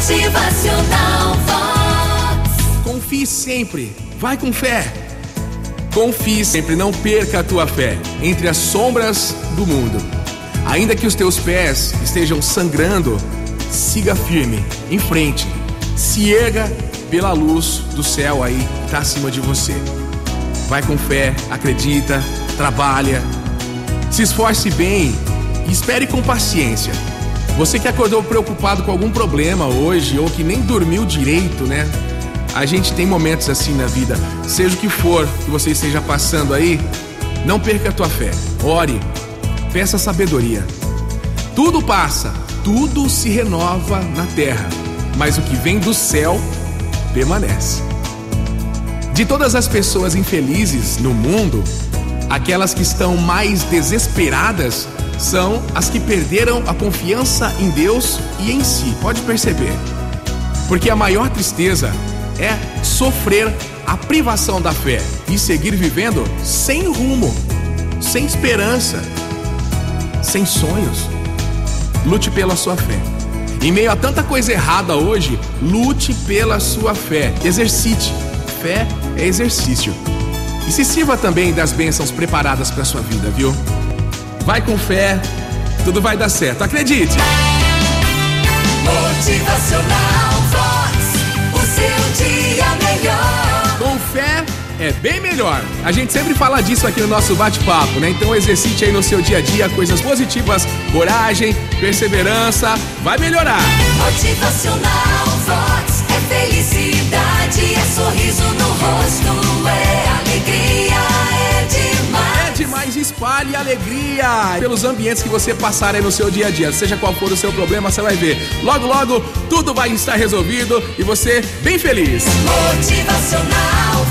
Motivacional Vox. Confie sempre, vai com fé. Confie sempre, não perca a tua fé entre as sombras do mundo. Ainda que os teus pés estejam sangrando, siga firme, em frente. Se erga pela luz do céu aí que está acima de você. Vai com fé, acredita, trabalha, se esforce bem e espere com paciência. Você que acordou preocupado com algum problema hoje ou que nem dormiu direito, né? A gente tem momentos assim na vida, seja o que for que você esteja passando aí, não perca a tua fé. Ore, peça sabedoria. Tudo passa, tudo se renova na terra, mas o que vem do céu permanece. De todas as pessoas infelizes no mundo, aquelas que estão mais desesperadas são as que perderam a confiança em Deus e em si. Pode perceber. Porque a maior tristeza é sofrer a privação da fé e seguir vivendo sem rumo, sem esperança, sem sonhos. Lute pela sua fé. Em meio a tanta coisa errada hoje, lute pela sua fé. Exercite. Fé é exercício. E se sirva também das bênçãos preparadas para sua vida, viu? Vai com fé, tudo vai dar certo. Acredite. Motivacional Vox. O seu dia melhor. Com fé é bem melhor. A gente sempre fala disso aqui no nosso bate-papo, né? Então exercite aí no seu dia a dia coisas positivas, coragem, perseverança, vai melhorar. Motivacional Vox. Espalhe alegria pelos ambientes que você passar aí no seu dia a dia. Seja qual for o seu problema, você vai ver. Logo, logo, tudo vai estar resolvido e você bem feliz. Motivacional